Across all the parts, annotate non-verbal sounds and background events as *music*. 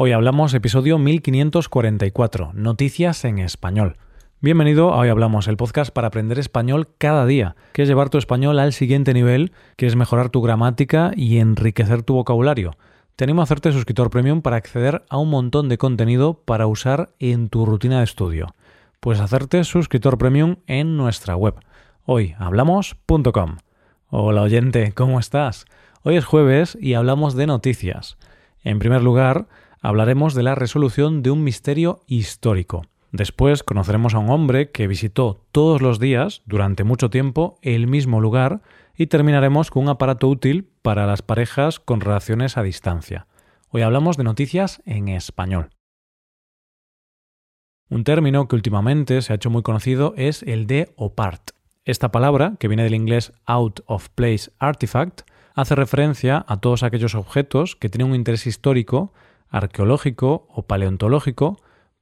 Hoy hablamos episodio 1544, Noticias en Español. Bienvenido a Hoy Hablamos, el podcast para aprender español cada día, que es llevar tu español al siguiente nivel, que es mejorar tu gramática y enriquecer tu vocabulario. Te animo a hacerte suscriptor premium para acceder a un montón de contenido para usar en tu rutina de estudio. Puedes hacerte suscriptor premium en nuestra web, hoyhablamos.com. Hola oyente, ¿cómo estás? Hoy es jueves y hablamos de noticias. En primer lugar, hablaremos de la resolución de un misterio histórico. Después conoceremos a un hombre que visitó todos los días, durante mucho tiempo, el mismo lugar y terminaremos con un aparato útil para las parejas con relaciones a distancia. Hoy hablamos de noticias en español. Un término que últimamente se ha hecho muy conocido es el de OPART. Esta palabra, que viene del inglés Out of Place Artifact, hace referencia a todos aquellos objetos que tienen un interés histórico, arqueológico o paleontológico,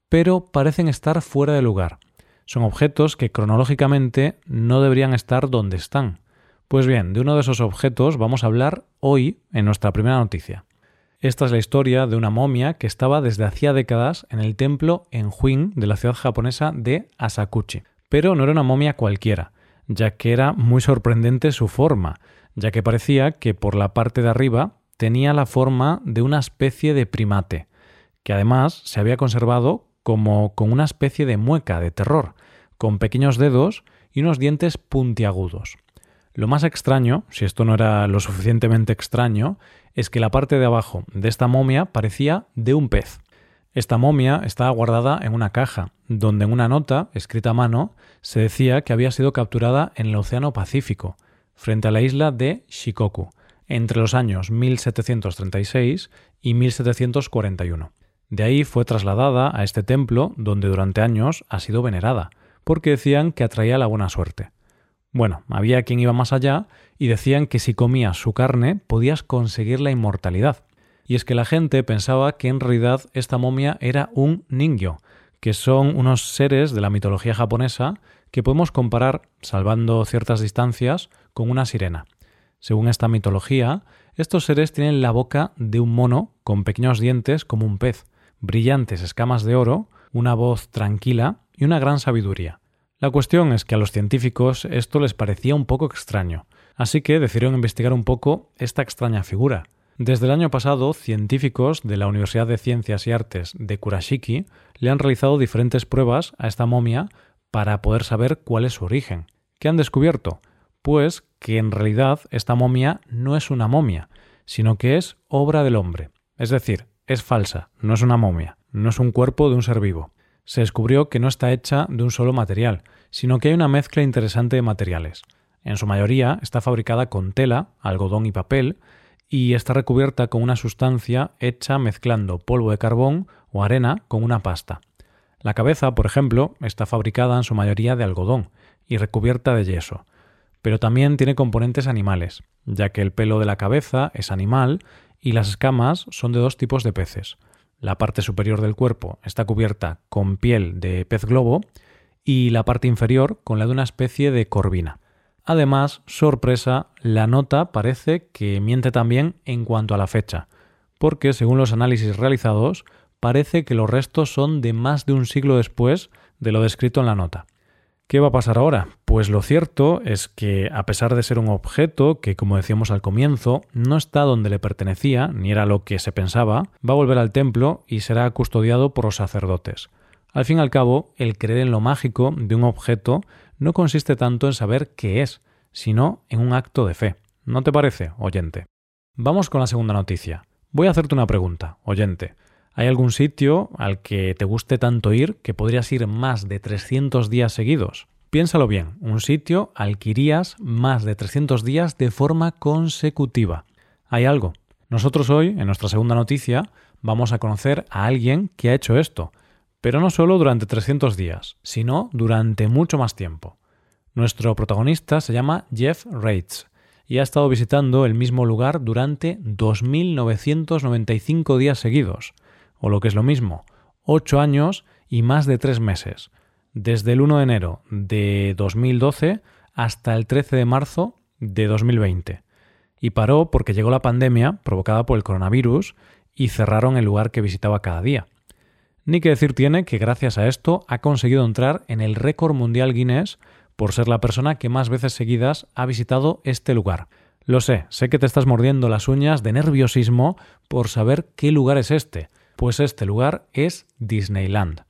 pero parecen estar fuera de lugar. Son objetos que cronológicamente no deberían estar donde están. Pues bien, de uno de esos objetos vamos a hablar hoy en nuestra primera noticia. Esta es la historia de una momia que estaba desde hacía décadas en el templo en Huin de la ciudad japonesa de Asakuchi. Pero no era una momia cualquiera, ya que era muy sorprendente su forma, ya que parecía que por la parte de arriba tenía la forma de una especie de primate, que además se había conservado como con una especie de mueca de terror, con pequeños dedos y unos dientes puntiagudos. Lo más extraño, si esto no era lo suficientemente extraño, es que la parte de abajo de esta momia parecía de un pez. Esta momia estaba guardada en una caja, donde en una nota, escrita a mano, se decía que había sido capturada en el Océano Pacífico, frente a la isla de Shikoku, entre los años 1736 y 1741. De ahí fue trasladada a este templo donde durante años ha sido venerada, porque decían que atraía la buena suerte. Bueno, había quien iba más allá y decían que si comías su carne podías conseguir la inmortalidad. Y es que la gente pensaba que en realidad esta momia era un ningyo, que son unos seres de la mitología japonesa que podemos comparar, salvando ciertas distancias, con una sirena. Según esta mitología, estos seres tienen la boca de un mono con pequeños dientes como un pez, brillantes escamas de oro, una voz tranquila y una gran sabiduría. La cuestión es que a los científicos esto les parecía un poco extraño, así que decidieron investigar un poco esta extraña figura, desde el año pasado, científicos de la Universidad de Ciencias y Artes de Kurashiki le han realizado diferentes pruebas a esta momia para poder saber cuál es su origen. ¿Qué han descubierto? Pues que en realidad esta momia no es una momia, sino que es obra del hombre. Es decir, es falsa, no es una momia, no es un cuerpo de un ser vivo. Se descubrió que no está hecha de un solo material, sino que hay una mezcla interesante de materiales. En su mayoría está fabricada con tela, algodón y papel, y está recubierta con una sustancia hecha mezclando polvo de carbón o arena con una pasta. La cabeza, por ejemplo, está fabricada en su mayoría de algodón y recubierta de yeso, pero también tiene componentes animales, ya que el pelo de la cabeza es animal y las escamas son de dos tipos de peces. La parte superior del cuerpo está cubierta con piel de pez globo y la parte inferior con la de una especie de corvina. Además, sorpresa, la nota parece que miente también en cuanto a la fecha, porque según los análisis realizados, parece que los restos son de más de un siglo después de lo descrito en la nota. ¿Qué va a pasar ahora? Pues lo cierto es que, a pesar de ser un objeto que, como decíamos al comienzo, no está donde le pertenecía, ni era lo que se pensaba, va a volver al templo y será custodiado por los sacerdotes. Al fin y al cabo, el creer en lo mágico de un objeto no consiste tanto en saber qué es, sino en un acto de fe. ¿No te parece, oyente? Vamos con la segunda noticia. Voy a hacerte una pregunta, oyente. ¿Hay algún sitio al que te guste tanto ir que podrías ir más de 300 días seguidos? Piénsalo bien, un sitio al que irías más de 300 días de forma consecutiva. ¿Hay algo? Nosotros hoy, en nuestra segunda noticia, vamos a conocer a alguien que ha hecho esto, pero no solo durante 300 días, sino durante mucho más tiempo. Nuestro protagonista se llama Jeff Reitz y ha estado visitando el mismo lugar durante 2.995 días seguidos, o lo que es lo mismo, 8 años y más de 3 meses, desde el 1 de enero de 2012 hasta el 13 de marzo de 2020. Y paró porque llegó la pandemia provocada por el coronavirus y cerraron el lugar que visitaba cada día. Ni que decir tiene que gracias a esto ha conseguido entrar en el récord mundial Guinness por ser la persona que más veces seguidas ha visitado este lugar. Lo sé, sé que te estás mordiendo las uñas de nerviosismo por saber qué lugar es este, pues este lugar es Disneyland.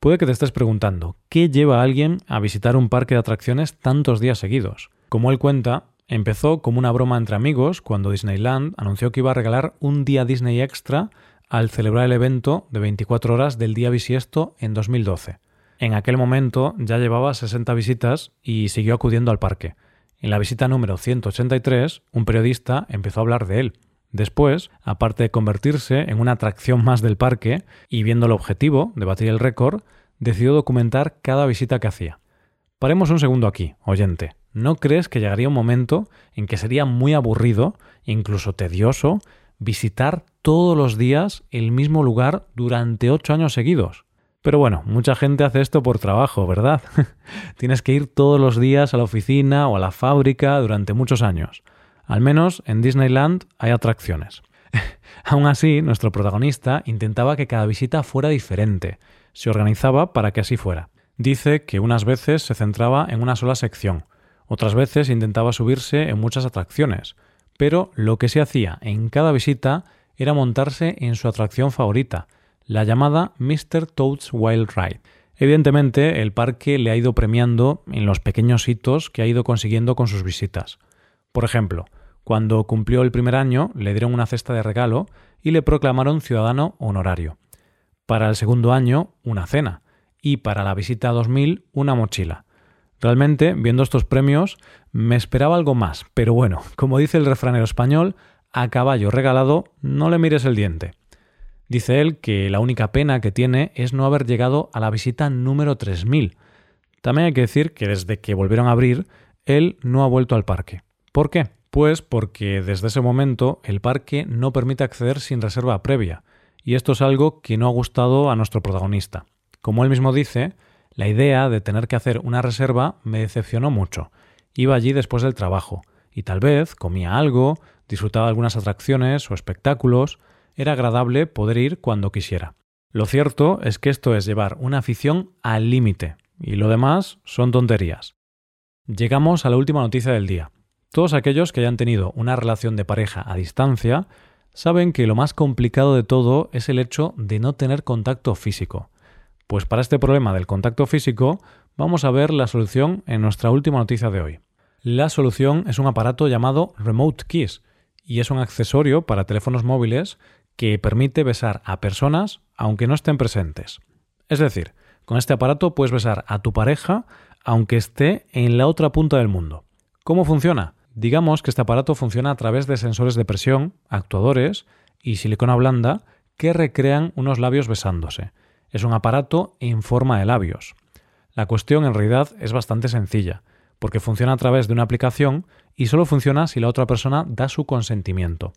Puede que te estés preguntando, ¿qué lleva a alguien a visitar un parque de atracciones tantos días seguidos? Como él cuenta, empezó como una broma entre amigos cuando Disneyland anunció que iba a regalar un día Disney extra al celebrar el evento de 24 horas del día bisiesto en 2012. En aquel momento ya llevaba 60 visitas y siguió acudiendo al parque. En la visita número 183, un periodista empezó a hablar de él. Después, aparte de convertirse en una atracción más del parque y viendo el objetivo de batir el récord, decidió documentar cada visita que hacía. Paremos un segundo aquí, oyente. ¿No crees que llegaría un momento en que sería muy aburrido, incluso tedioso, visitar todos los días el mismo lugar durante ocho años seguidos? Pero bueno, mucha gente hace esto por trabajo, ¿verdad? *laughs* Tienes que ir todos los días a la oficina o a la fábrica durante muchos años. Al menos en Disneyland hay atracciones. *laughs* Aún así, nuestro protagonista intentaba que cada visita fuera diferente. Se organizaba para que así fuera. Dice que unas veces se centraba en una sola sección, otras veces intentaba subirse en muchas atracciones, pero lo que se hacía en cada visita era montarse en su atracción favorita, la llamada Mr. Toad's Wild Ride. Evidentemente, el parque le ha ido premiando en los pequeños hitos que ha ido consiguiendo con sus visitas. Por ejemplo, cuando cumplió el primer año, le dieron una cesta de regalo y le proclamaron ciudadano honorario. Para el segundo año, una cena. Y para la visita 2000, una mochila. Realmente, viendo estos premios, me esperaba algo más, pero bueno, como dice el refranero español, a caballo regalado no le mires el diente. Dice él que la única pena que tiene es no haber llegado a la visita número 3000. También hay que decir que desde que volvieron a abrir, él no ha vuelto al parque. ¿Por qué? Pues porque desde ese momento el parque no permite acceder sin reserva previa, y esto es algo que no ha gustado a nuestro protagonista. Como él mismo dice, la idea de tener que hacer una reserva me decepcionó mucho. Iba allí después del trabajo, y tal vez comía algo, disfrutaba algunas atracciones o espectáculos, era agradable poder ir cuando quisiera. Lo cierto es que esto es llevar una afición al límite, y lo demás son tonterías. Llegamos a la última noticia del día. Todos aquellos que hayan tenido una relación de pareja a distancia saben que lo más complicado de todo es el hecho de no tener contacto físico. Pues para este problema del contacto físico vamos a ver la solución en nuestra última noticia de hoy. La solución es un aparato llamado Remote Kiss y es un accesorio para teléfonos móviles que permite besar a personas aunque no estén presentes. Es decir, con este aparato puedes besar a tu pareja aunque esté en la otra punta del mundo. ¿Cómo funciona? Digamos que este aparato funciona a través de sensores de presión, actuadores y silicona blanda que recrean unos labios besándose. Es un aparato en forma de labios. La cuestión en realidad es bastante sencilla, porque funciona a través de una aplicación y solo funciona si la otra persona da su consentimiento.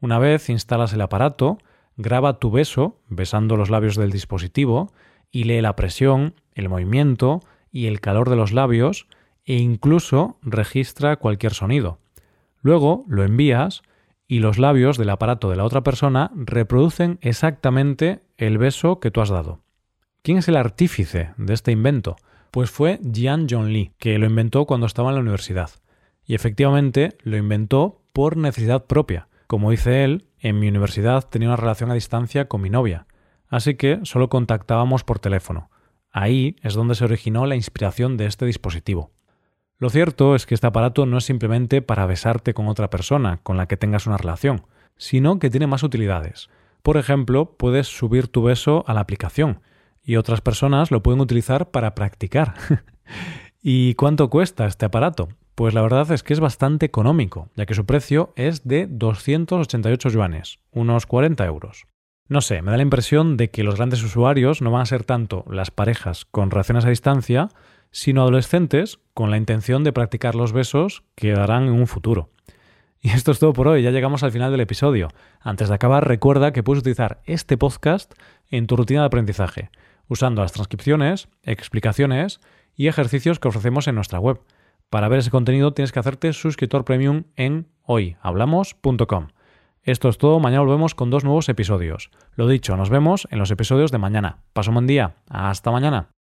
Una vez instalas el aparato, graba tu beso, besando los labios del dispositivo, y lee la presión, el movimiento y el calor de los labios, e incluso registra cualquier sonido. Luego lo envías y los labios del aparato de la otra persona reproducen exactamente el beso que tú has dado. ¿Quién es el artífice de este invento? Pues fue Jian Lee, que lo inventó cuando estaba en la universidad. Y efectivamente lo inventó por necesidad propia. Como dice él, en mi universidad tenía una relación a distancia con mi novia, así que solo contactábamos por teléfono. Ahí es donde se originó la inspiración de este dispositivo. Lo cierto es que este aparato no es simplemente para besarte con otra persona con la que tengas una relación, sino que tiene más utilidades. Por ejemplo, puedes subir tu beso a la aplicación y otras personas lo pueden utilizar para practicar. *laughs* ¿Y cuánto cuesta este aparato? Pues la verdad es que es bastante económico, ya que su precio es de 288 yuanes, unos 40 euros. No sé, me da la impresión de que los grandes usuarios no van a ser tanto las parejas con relaciones a distancia, sino adolescentes con la intención de practicar los besos que darán en un futuro. Y esto es todo por hoy, ya llegamos al final del episodio. Antes de acabar, recuerda que puedes utilizar este podcast en tu rutina de aprendizaje, usando las transcripciones, explicaciones y ejercicios que ofrecemos en nuestra web. Para ver ese contenido tienes que hacerte suscriptor premium en hoyhablamos.com. Esto es todo, mañana volvemos con dos nuevos episodios. Lo dicho, nos vemos en los episodios de mañana. Paso un buen día. Hasta mañana.